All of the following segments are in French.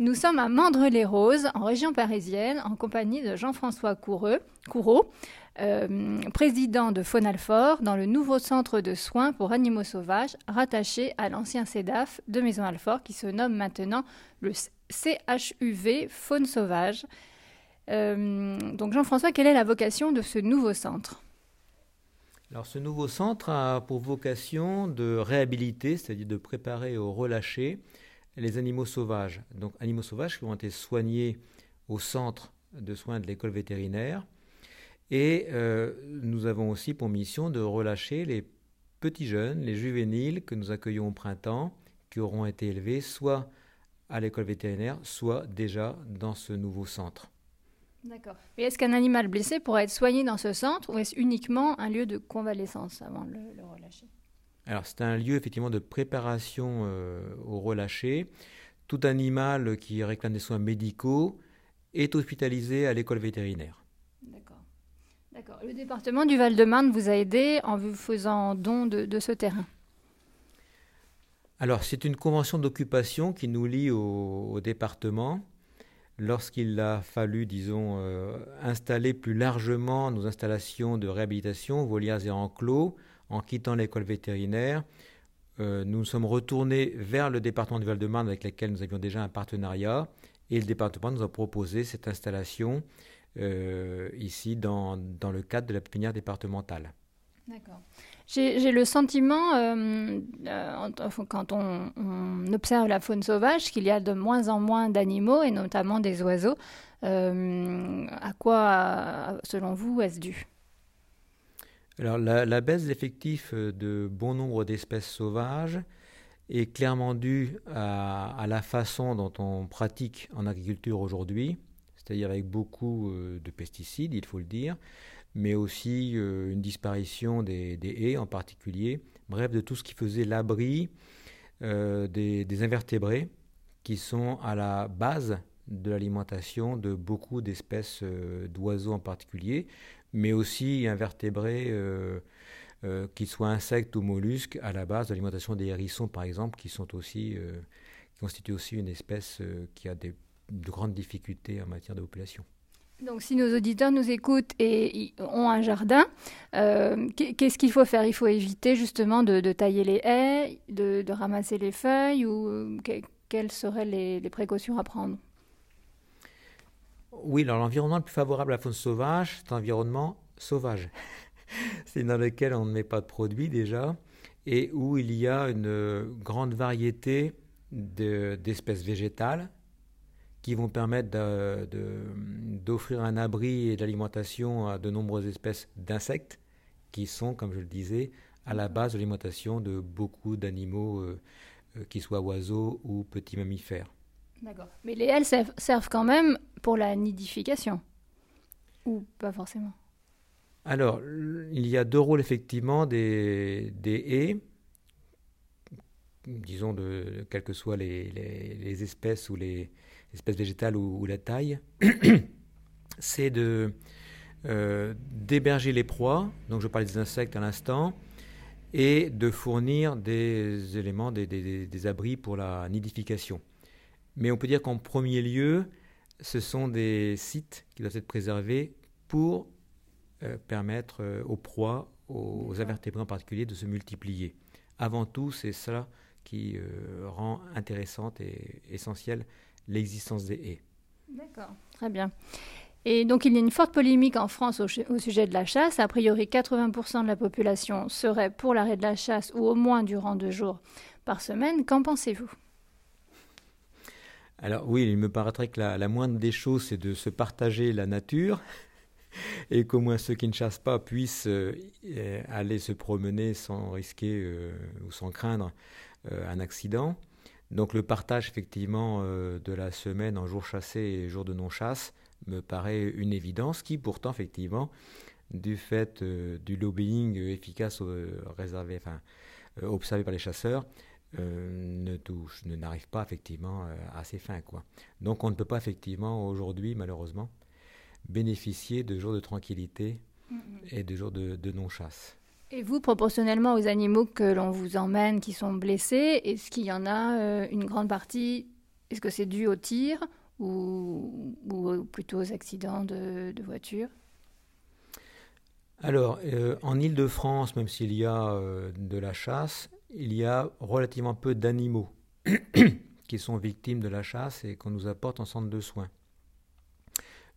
Nous sommes à Mandres-les-Roses, en région parisienne, en compagnie de Jean-François Coureau, euh, président de Faune-Alfort, dans le nouveau centre de soins pour animaux sauvages rattaché à l'ancien CEDAF de Maison Alfort, qui se nomme maintenant le CHUV Faune Sauvage. Euh, donc Jean-François, quelle est la vocation de ce nouveau centre? Alors ce nouveau centre a pour vocation de réhabiliter, c'est-à-dire de préparer au relâcher les animaux sauvages. Donc animaux sauvages qui ont été soignés au centre de soins de l'école vétérinaire. Et euh, nous avons aussi pour mission de relâcher les petits jeunes, les juvéniles que nous accueillons au printemps, qui auront été élevés soit à l'école vétérinaire, soit déjà dans ce nouveau centre. D'accord. Mais est-ce qu'un animal blessé pourrait être soigné dans ce centre ou est-ce uniquement un lieu de convalescence avant de le relâcher? Alors c'est un lieu effectivement de préparation euh, au relâché. Tout animal qui réclame des soins médicaux est hospitalisé à l'école vétérinaire. D'accord. D'accord. Le département du Val-de-Marne vous a aidé en vous faisant don de, ce terrain? Alors c'est une convention d'occupation qui nous lie au, département. Lorsqu'il a fallu, disons, euh, installer plus largement nos installations de réhabilitation, volières et enclos, en quittant l'école vétérinaire, euh, nous nous sommes retournés vers le département du Val-de-Marne avec lequel nous avions déjà un partenariat et le département nous a proposé cette installation euh, ici dans, dans, le cadre de la pépinière départementale. D'accord. J'ai le sentiment, euh, quand on, observe la faune sauvage, qu'il y a de moins en moins d'animaux, et notamment des oiseaux. à quoi, selon vous, est-ce dû? Alors la, baisse d'effectifs euh, de bon nombre d'espèces sauvages est clairement due à, la façon dont on pratique en agriculture aujourd'hui, c'est-à-dire avec beaucoup euh, de pesticides, il faut le dire, mais aussi euh, une disparition des, haies en particulier, bref, de tout ce qui faisait l'abri des, des, invertébrés qui sont à la base de l'alimentation de beaucoup d'espèces d'oiseaux en particulier, mais aussi invertébrés, euh, euh, qu'ils soient insectes ou mollusques, à la base de l'alimentation des hérissons, par exemple, qui, sont aussi, euh, constituent aussi une espèce qui a de grandes difficultés en matière de population. Donc, si nos auditeurs nous écoutent et ont un jardin, qu'est-ce qu'il faut faire? Il faut éviter justement de, tailler les haies, de, ramasser les feuilles, ou quelles seraient les précautions à prendre? Oui, alors l'environnement le plus favorable à la faune sauvage, c'est l'environnement sauvage. c'est dans lequel on ne met pas de produits déjà et où il y a une grande variété d'espèces végétales qui vont permettre d'offrir un abri et d'alimentation à de nombreuses espèces d'insectes qui sont, comme je le disais, à la base de l'alimentation de beaucoup d'animaux, euh, euh, qui soient oiseaux ou petits mammifères. D'accord. Mais les ailes servent quand même pour la nidification. Ou pas forcément. Alors, il y a deux rôles effectivement des, des haies, disons de quelles que soient les, les, espèces ou les espèces végétales ou, la taille, c'est de euh, d'héberger les proies, donc je parlais des insectes à l'instant, et de fournir des éléments, des, des, des abris pour la nidification. Mais on peut dire qu'en premier lieu, ce sont des sites qui doivent être préservés pour euh, permettre euh, aux proies, aux invertébrés en particulier, de se multiplier. Avant tout, c'est cela qui euh, rend intéressante et essentielle l'existence des haies. D'accord, très bien. Et donc il y a une forte polémique en France au, au sujet de la chasse. A priori, 80% de la population serait pour l'arrêt de la chasse ou au moins durant deux jours par semaine. Qu'en pensez-vous? Alors oui, il me paraîtrait que la, moindre des choses, c'est de se partager la nature et qu'au moins ceux qui ne chassent pas puissent euh, aller se promener sans risquer euh, ou sans craindre euh, un accident. Donc le partage effectivement de la semaine en jour chassé et jour de non-chasse me paraît une évidence qui pourtant effectivement du fait du lobbying efficace réservé, enfin, observé par les chasseurs, ne touche, ne n'arrive pas effectivement euh, à ses fins. Quoi. Donc on ne peut pas effectivement aujourd'hui, malheureusement, bénéficier de jours de tranquillité et de jours de, non-chasse. Et vous, proportionnellement aux animaux que l'on vous emmène qui sont blessés, est-ce qu'il y en a euh, une grande partie? Est-ce que c'est dû au tir ou, plutôt aux accidents de, voiture? Alors, euh, en Ile-de-France, même s'il y a euh, de la chasse, il y a relativement peu d'animaux qui sont victimes de la chasse et qu'on nous apporte en centre de soins.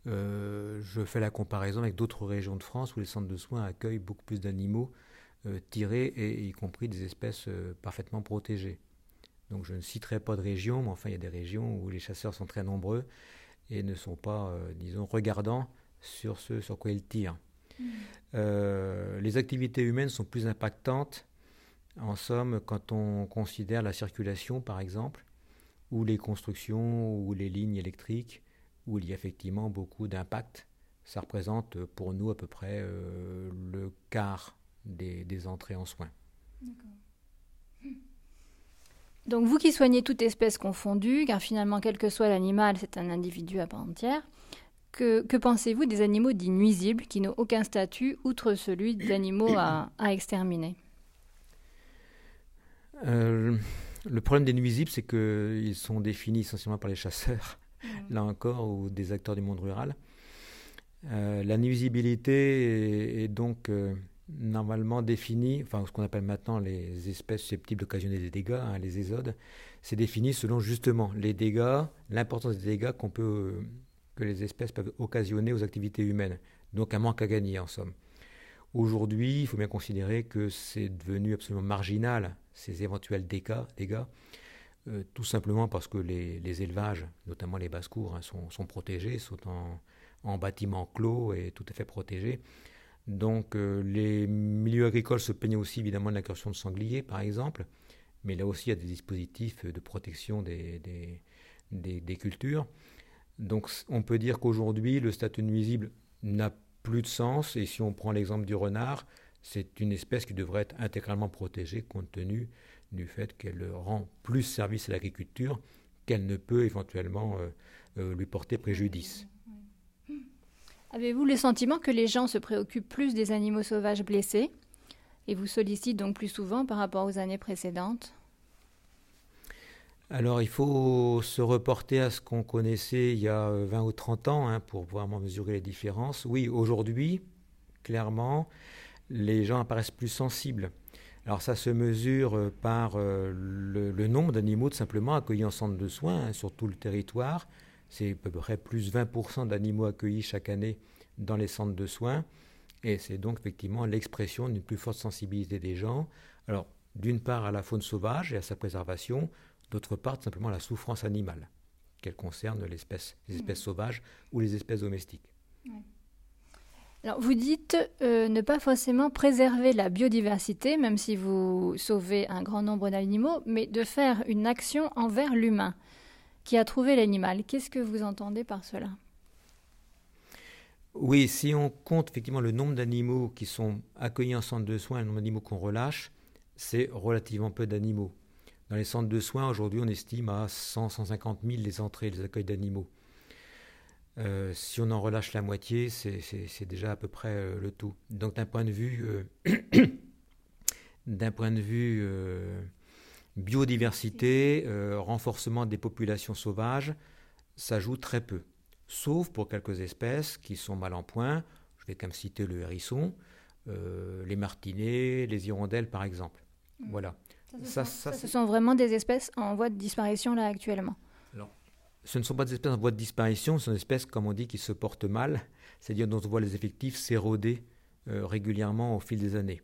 Euh, je fais la comparaison avec d'autres régions de France où les centres de soins accueillent beaucoup plus d'animaux tirés, et y compris des espèces parfaitement protégées. Donc je ne citerai pas de région, mais enfin il y a des régions où les chasseurs sont très nombreux et ne sont pas, euh, disons, regardants sur ce sur quoi ils tirent. Mmh. Euh, les activités humaines sont plus impactantes, en somme, quand on considère la circulation, par exemple, ou les constructions, ou les lignes électriques, où il y a effectivement beaucoup d'impact. Ça représente pour nous à peu près euh, le quart des, entrées en soins. Donc vous qui soignez toute espèce confondue, car finalement quel que soit l'animal, c'est un individu à part entière, que, pensez-vous des animaux dits nuisibles qui n'ont aucun statut outre celui d'animaux à, exterminer? Euh, Le problème des nuisibles, c'est qu'ils sont définis essentiellement par les chasseurs, mmh. là encore, ou des acteurs du monde rural. Euh, la nuisibilité est, donc... Euh, normalement défini, enfin ce qu'on appelle maintenant les espèces susceptibles d'occasionner des dégâts, hein, les ésodes, c'est défini selon justement les dégâts, l'importance des dégâts qu'on peut, que les espèces peuvent occasionner aux activités humaines. Donc un manque à gagner en somme. Aujourd'hui, il faut bien considérer que c'est devenu absolument marginal ces éventuels dégâts, euh, tout simplement parce que les, élevages, notamment les basses-cours, hein, sont, protégés, sont en, en bâtiments clos et tout à fait protégés. Donc euh, les milieux agricoles se peignaient aussi évidemment de l'incursion de sangliers, par exemple, mais là aussi il y a des dispositifs de protection des, cultures. Donc on peut dire qu'aujourd'hui le statut nuisible n'a plus de sens, et si on prend l'exemple du renard, c'est une espèce qui devrait être intégralement protégée compte tenu du fait qu'elle rend plus service à l'agriculture qu'elle ne peut éventuellement euh, euh, lui porter préjudice. Avez-vous le sentiment que les gens se préoccupent plus des animaux sauvages blessés et vous sollicitent donc plus souvent par rapport aux années précédentes? Alors il faut se reporter à ce qu'on connaissait il y a 20 ou 30 ans hein, pour vraiment mesurer les différences. Oui, aujourd'hui, clairement, les gens apparaissent plus sensibles. Alors ça se mesure par euh, le, nombre d'animaux simplement accueillis en centre de soins hein, sur tout le territoire. C'est à peu près plus 20% d'animaux accueillis chaque année dans les centres de soins. Et c'est donc effectivement l'expression d'une plus forte sensibilité des gens. Alors, d'une part à la faune sauvage et à sa préservation, d'autre part simplement à la souffrance animale, qu'elle concerne les espèces mmh. sauvages ou les espèces domestiques. Vous dites euh, ne pas forcément préserver la biodiversité, même si vous sauvez un grand nombre d'animaux, mais de faire une action envers l'humain qui a trouvé l'animal. Qu'est-ce que vous entendez par cela? Oui, si on compte effectivement le nombre d'animaux qui sont accueillis en centre de soins et le nombre d'animaux qu'on relâche, c'est relativement peu d'animaux. Dans les centres de soins, aujourd'hui, on estime à 100-150 000 les entrées, les accueils d'animaux. Euh, si on en relâche la moitié, c'est déjà à peu près euh, le tout. Donc d'un point de vue, euh, d'un point de vue Biodiversité, renforcement des populations sauvages, ça joue très peu. Sauf pour quelques espèces qui sont mal en point. Je vais quand même citer le hérisson, les martinets, les hirondelles par exemple. Mmh. Voilà. Ça, ce sont vraiment des espèces en voie de disparition là actuellement. Ce ne sont pas des espèces en voie de disparition, ce sont des espèces, comme on dit, qui se portent mal, c'est-à-dire dont on voit les effectifs s'éroder euh, régulièrement au fil des années,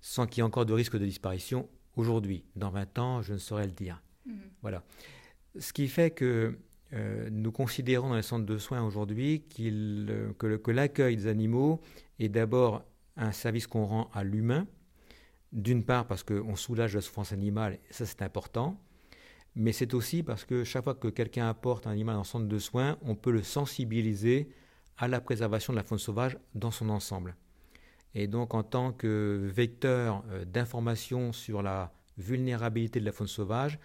sans qu'il y ait encore de risque de disparition aujourd'hui. Dans 20 ans, je ne saurais le dire. Mhm. Voilà. Ce qui fait que euh, nous considérons dans les centres de soins aujourd'hui euh, que, l'accueil des animaux est d'abord un service qu'on rend à l'humain, d'une part parce qu'on soulage la souffrance animale, et ça c'est important, mais c'est aussi parce que chaque fois que quelqu'un apporte un animal dans centre de soins, on peut le sensibiliser à la préservation de la faune sauvage dans son ensemble. Et donc, en tant que vecteur euh, d'information sur la vulnérabilité de la faune sauvage,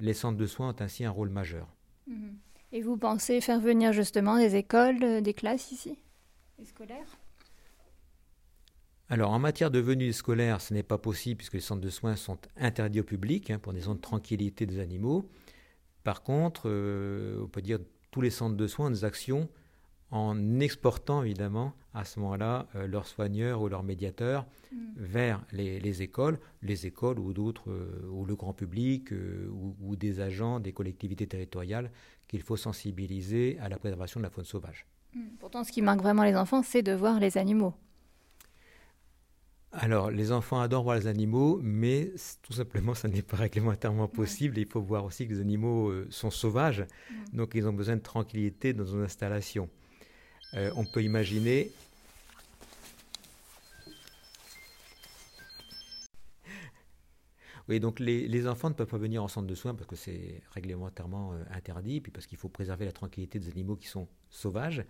les centres de soins ont ainsi un rôle majeur. Mhm. Et vous pensez faire venir justement des écoles, euh, des classes ici, des scolaires? Alors, en matière de venue scolaire, ce n'est pas possible puisque les centres de soins sont interdits au public hein, pour des zones de tranquillité des animaux. Par contre, on peut dire tous les centres de soins ont des actions en exportant évidemment à ce moment-là leurs soigneurs ou leurs médiateurs mm. vers les, écoles, les écoles ou d'autres, ou le grand public, ou, des agents des collectivités territoriales qu'il faut sensibiliser à la préservation de la faune sauvage. Mm. Pourtant, ce qui marque vraiment les enfants, c'est de voir les animaux. Alors, les enfants adorent voir les animaux, mais tout simplement, ça n'est pas réglementairement possible. il faut voir aussi que les animaux euh, sont sauvages, donc ils ont besoin de tranquillité dans une installation. Euh, on peut imaginer. Oui, donc les, enfants ne peuvent pas venir en centre de soins parce que c'est réglementairement euh, interdit, puis parce qu'il faut préserver la tranquillité des animaux qui sont sauvages.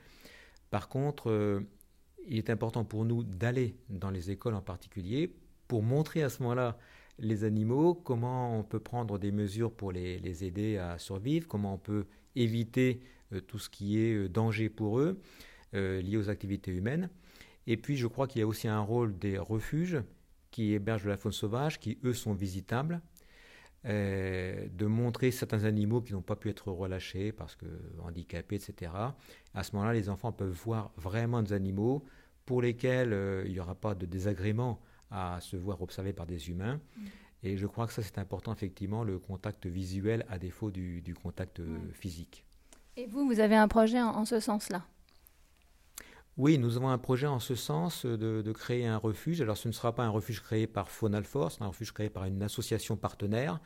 Par contre, il est important pour nous d'aller dans les écoles en particulier pour montrer à ce moment-là les animaux, comment on peut prendre des mesures pour les, aider à survivre, comment on peut éviter euh, tout ce qui est euh, danger pour eux euh, lié aux activités humaines. Et puis je crois qu'il y a aussi un rôle des refuges qui hébergent de la faune sauvage, qui eux sont visitables, montrer certains animaux qui n'ont pas pu être relâchés parce que handicapés, etc. À ce moment-là, les enfants peuvent voir vraiment des animaux pour lesquels euh, il n'y aura pas de désagrément à se voir observé par des humains. Mm. Et je crois que ça, c'est important, effectivement, le contact visuel à défaut du, contact euh, physique. Et vous, vous avez un projet en, ce sens-là? Oui, nous avons un projet en ce sens de, créer un refuge. Alors ce ne sera pas un refuge créé par Faunalfor, c'est un refuge créé par une association partenaire.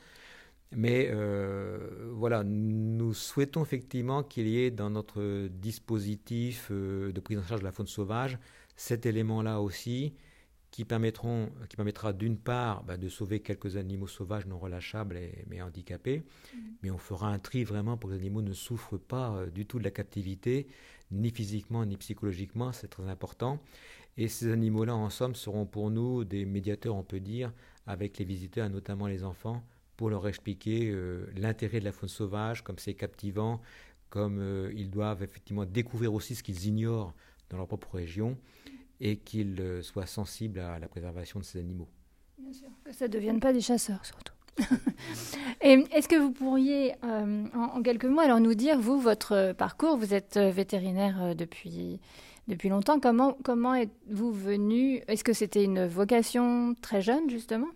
Mais euh, voilà, nous souhaitons effectivement qu'il y ait dans notre dispositif de prise en charge de la faune sauvage cet élément-là aussi qui, permettront, qui permettra d'une part bah, de sauver quelques animaux sauvages non relâchables et, mais handicapés, mm. mais on fera un tri vraiment pour que les animaux ne souffrent pas euh, du tout de la captivité, ni physiquement ni psychologiquement, c'est très important. Et ces animaux-là, en somme, seront pour nous des médiateurs, on peut dire, avec les visiteurs, notamment les enfants, pour leur expliquer euh, l'intérêt de la faune sauvage, comme c'est captivant, comme euh, ils doivent effectivement découvrir aussi ce qu'ils ignorent dans leur propre région et qu'ils euh, soient sensibles à la préservation de ces animaux. Bien sûr, que ça ne devienne pas des chasseurs surtout. Est-ce que vous pourriez, euh, en, quelques mots, alors nous dire, vous, votre parcours, vous êtes vétérinaire depuis, depuis longtemps, comment, comment êtes-vous venu? Est-ce que c'était une vocation très jeune, justement?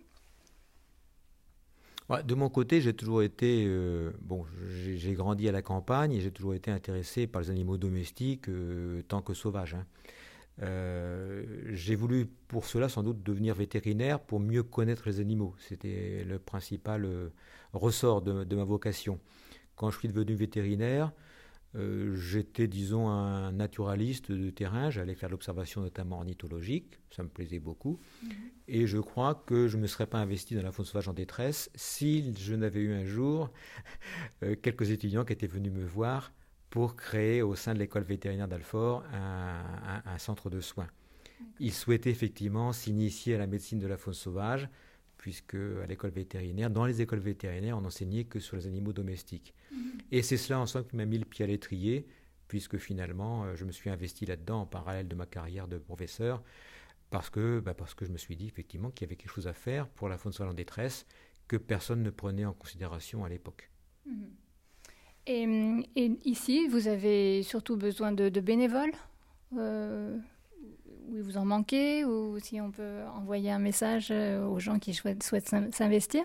De mon côté, j'ai toujours été, bon, j'ai grandi à la campagne et j'ai toujours été intéressé par les animaux domestiques tant que sauvages. Hein. Euh, j'ai voulu pour cela sans doute devenir vétérinaire pour mieux connaître les animaux. C'était le principal euh, ressort de, ma vocation. Quand je suis devenu vétérinaire, euh, j'étais, disons, un naturaliste de terrain. J'allais faire l'observation notamment ornithologique. Ça me plaisait beaucoup. Mhm. Et je crois que je ne me serais pas investi dans la faune sauvage en détresse si je n'avais eu un jour quelques étudiants qui étaient venus me voir pour créer au sein de l'école vétérinaire d'Alfort un, centre de soins. Il souhaitait effectivement s'initier à la médecine de la faune sauvage, puisque à l'école vétérinaire, dans les écoles vétérinaires, on n'enseignait que sur les animaux domestiques. Mhm. Et c'est cela en somme qui m'a mis le pied à l'étrier, puisque finalement, euh, je me suis investi là-dedans en parallèle de ma carrière de professeur, parce que, bah, parce que je me suis dit effectivement qu'il y avait quelque chose à faire pour la faune sauvage en détresse que personne ne prenait en considération à l'époque. Mhm. Et, ici, vous avez surtout besoin de, bénévoles euh, Oui, vous en manquez Ou si on peut envoyer un message euh, aux gens qui souhaitent, s'investir?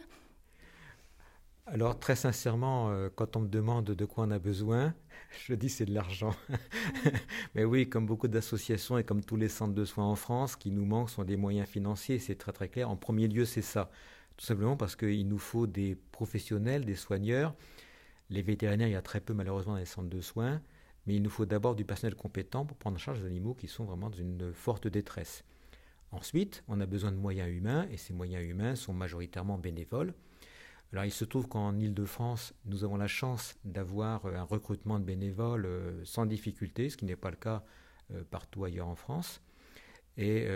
Alors très sincèrement, euh, quand on me demande de quoi on a besoin, je dis c'est de l'argent. Mais oui, comme beaucoup d'associations et comme tous les centres de soins en France, ce qui nous manque sont des moyens financiers, c'est très très clair. En premier lieu, c'est ça. Tout simplement parce qu'il nous faut des professionnels, des soigneurs les vétérinaires, il y a très peu malheureusement dans les centres de soins, mais il nous faut d'abord du personnel compétent pour prendre en charge les animaux qui sont vraiment dans une forte détresse. Ensuite, on a besoin de moyens humains, et ces moyens humains sont majoritairement bénévoles. Alors il se trouve qu'en Ile-de-France, nous avons la chance d'avoir euh, un recrutement de bénévoles euh, sans difficulté, ce qui n'est pas le cas euh, partout ailleurs en France. Et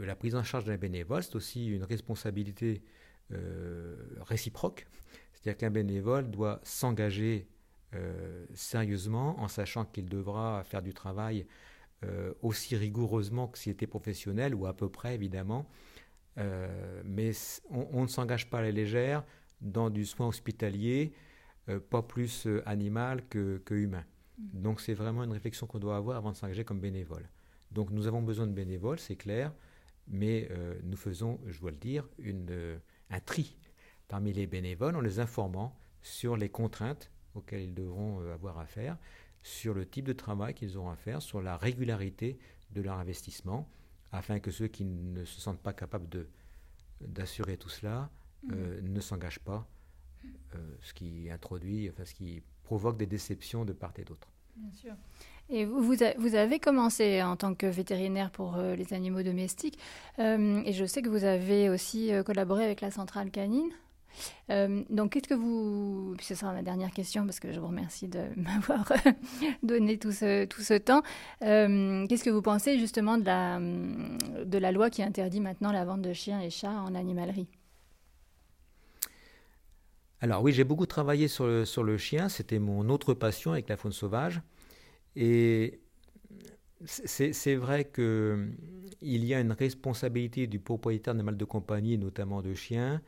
la prise en charge d'un bénévole, c'est aussi une responsabilité réciproque. C'est-à-dire qu'un bénévole doit s'engager euh, sérieusement en sachant qu'il devra faire du travail euh, aussi rigoureusement que s'il était professionnel, ou à peu près évidemment. Euh, mais on, ne s'engage pas à la légère dans du soin hospitalier pas plus animal que, que humain. Mm. Donc c'est vraiment une réflexion qu'on doit avoir avant de s'engager comme bénévole. Donc nous avons besoin de bénévoles, c'est clair, mais nous faisons, je dois le dire, une, un tri parmi les bénévoles en les informant sur les contraintes auxquelles ils devront avoir affaire, sur le type de travail qu'ils auront à faire, sur la régularité de leur investissement, afin que ceux qui ne se sentent pas capables de, d'assurer tout cela mm. euh, ne s'engagent pas, euh, ce qui introduit, enfin, ce qui provoque des déceptions de part et d'autre. Bien sûr. Et vous, vous, avez commencé en tant que vétérinaire pour euh, les animaux domestiques, et je sais que vous avez aussi collaboré avec la centrale canine. Euh, donc, qu'est-ce que vous. ce sera ma dernière question parce que je vous remercie de m'avoir donné tout ce, tout ce temps. Euh, qu'est-ce que vous pensez justement de la, de la loi qui interdit maintenant la vente de chiens et chats en animalerie? Alors oui, j'ai beaucoup travaillé sur le, sur le chien, c'était mon autre passion avec la faune sauvage. Et c'est vrai qu'il y a une responsabilité du propriétaire d'animal de compagnie, notamment de chiens,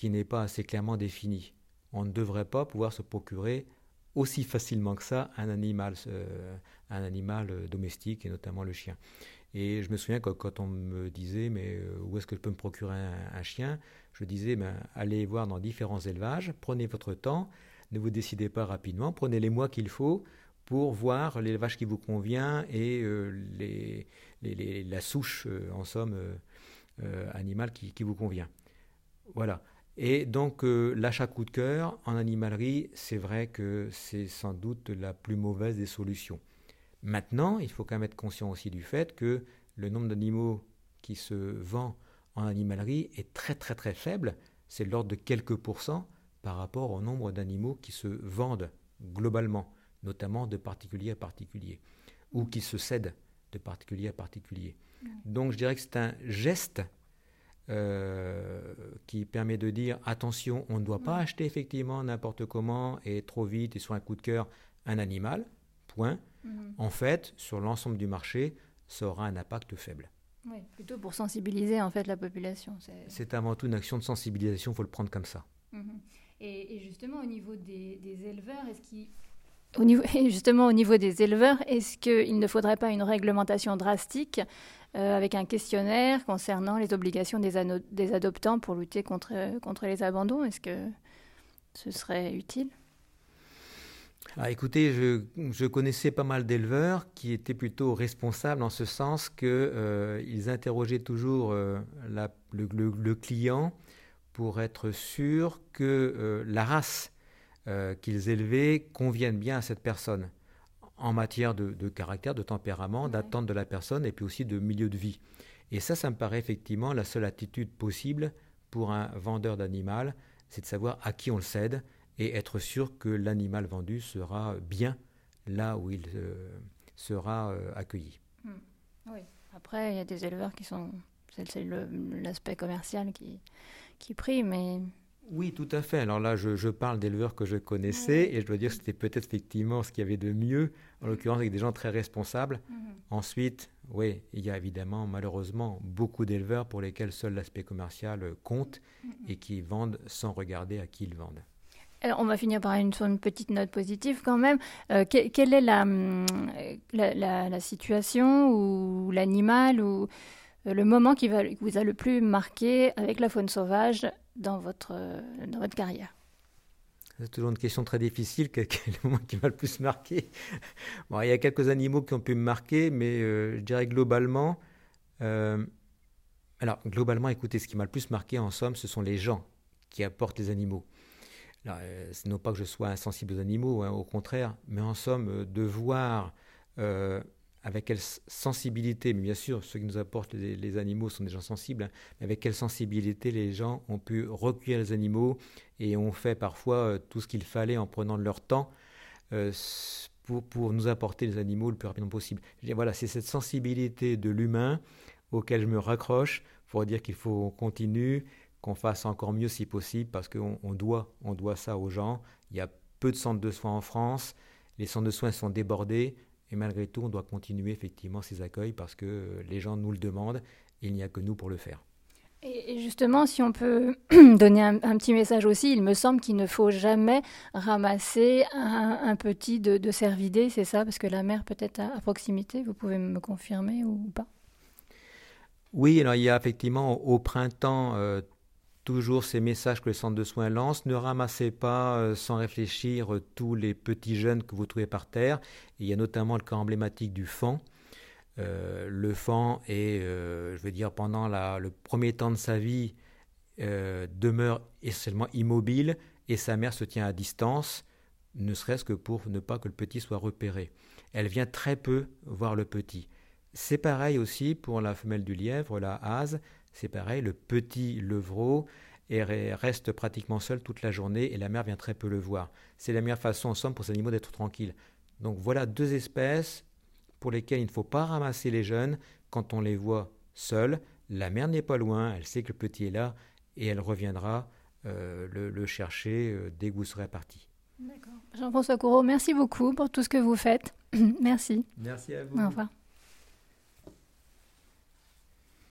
qui n'est pas assez clairement défini. On ne devrait pas pouvoir se procurer aussi facilement que ça un animal, euh, un animal euh, domestique et notamment le chien. Et je me souviens que quand on me disait mais euh, où est-ce que je peux me procurer un, chien, je disais ben, allez voir dans différents élevages, prenez votre temps, ne vous décidez pas rapidement, prenez les mois qu'il faut pour voir l'élevage qui vous convient et la souche en somme animale qui vous convient. Voilà. Et donc euh, l'achat coup de cœur en animalerie, c'est vrai que c'est sans doute la plus mauvaise des solutions. Maintenant, il faut quand même être conscient aussi du fait que le nombre d'animaux qui se vend en animalerie est très très très faible. C'est l'ordre de quelques pourcents par rapport au nombre d'animaux qui se vendent globalement, notamment de particulier à particulier, ou qui se cèdent de particulier à particulier. Donc je dirais que c'est un geste euh, qui permet de dire attention, on ne doit pas acheter effectivement n'importe comment et trop vite et sur un coup de cœur un animal, point. Mhm. En fait, sur l'ensemble du marché, ça aura un impact faible. Oui, plutôt pour sensibiliser en fait la population. C'est avant tout une action de sensibilisation, il faut le prendre comme ça. Mhm. Et, justement au niveau des, éleveurs, est-ce qu'il au niveau, justement, au niveau des éleveurs, est-ce qu'il ne faudrait pas une réglementation drastique euh, avec un questionnaire concernant les obligations des, adoptants pour lutter contre, contre les abandons? Est-ce que ce serait utile? Ah, écoutez, je, connaissais pas mal d'éleveurs qui étaient plutôt responsables en ce sens qu'ils euh, interrogeaient toujours euh, le, client pour être sûr que la race qu'ils élevaient convienne bien à cette personne en matière de, caractère, de tempérament, d'attente de la personne et puis aussi de milieu de vie. Et ça, ça me paraît effectivement la seule attitude possible pour un vendeur d'animal, c'est de savoir à qui on le cède et être sûr que l'animal vendu sera bien là où il euh, sera euh, accueilli. Hmm. Oui. Après, il y a des éleveurs qui sont. C'est l'aspect commercial qui, qui prime, mais oui, tout à fait. Alors là, je, parle d'éleveurs que je connaissais et je dois dire que c'était peut-être effectivement ce qu'il y avait de mieux, en l'occurrence avec des gens très responsables. Mhm. Ensuite, oui, il y a évidemment malheureusement beaucoup d'éleveurs pour lesquels seul l'aspect commercial compte mhm. et qui vendent sans regarder à qui ils vendent. Alors, on va finir par une, une petite note positive quand même. Euh, quelle est hum, la, la, situation ou l'animal ou euh, le moment qui, va, qui vous a le plus marqué avec la faune sauvage dans votre, carrière c'est toujours une question très difficile. Quel est le moment qui m'a le plus marqué? Bon, Il y a quelques animaux qui ont pu me marquer, mais euh, je dirais globalement. Euh, alors, globalement, écoutez, ce qui m'a le plus marqué, en somme, ce sont les gens qui apportent les animaux. Alors, euh, non pas que je sois insensible aux animaux, hein, au contraire, mais en somme, de voir avec quelle sensibilité, mais bien sûr, ceux qui nous apportent les, animaux sont des gens sensibles, hein, mais avec quelle sensibilité les gens ont pu recueillir les animaux et ont fait parfois euh, tout ce qu'il fallait en prenant de leur temps euh, pour, pour, nous apporter les animaux le plus rapidement possible. voilà, c'est cette sensibilité de l'humain auquel je me raccroche pour dire qu'il faut qu'on continue, qu'on fasse encore mieux si possible, parce qu'on on doit, on doit ça aux gens. Il y a peu de centres de soins en France, les centres de soins sont débordés, et malgré tout, on doit continuer effectivement ces accueils parce que les gens nous le demandent et il n'y a que nous pour le faire. Et justement, si on peut donner un, petit message aussi, il me semble qu'il ne faut jamais ramasser un, petit de, de cervidés, c'est ça? Parce que la mer peut être à, proximité, vous pouvez me confirmer ou, pas? Oui, alors il y a effectivement au printemps euh, toujours ces messages que le centre de soins lance. Ne ramassez pas euh, sans réfléchir euh, tous les petits jeunes que vous trouvez par terre. il y a notamment le cas emblématique du fan euh, le fan est, je veux dire, pendant le premier temps de sa vie, demeure essentiellement immobile et sa mère se tient à distance, ne serait-ce que pour ne pas que le petit soit repéré. Elle vient très peu voir le petit. C'est pareil aussi pour la femelle du lièvre, la hase, c'est pareil, le petit levreau reste pratiquement seul toute la journée et la mère vient très peu le voir. C'est la meilleure façon en somme pour ces animaux d'être tranquilles. Donc voilà deux espèces pour lesquels il ne faut pas ramasser les jeunes quand on les voit seuls. La mère n'est pas loin, elle sait que le petit est là et elle reviendra euh, le, chercher euh, dès que vous serez parti. D'accord. Jean-François Courreau, merci beaucoup pour tout ce que vous faites. merci. Merci à vous. Au revoir.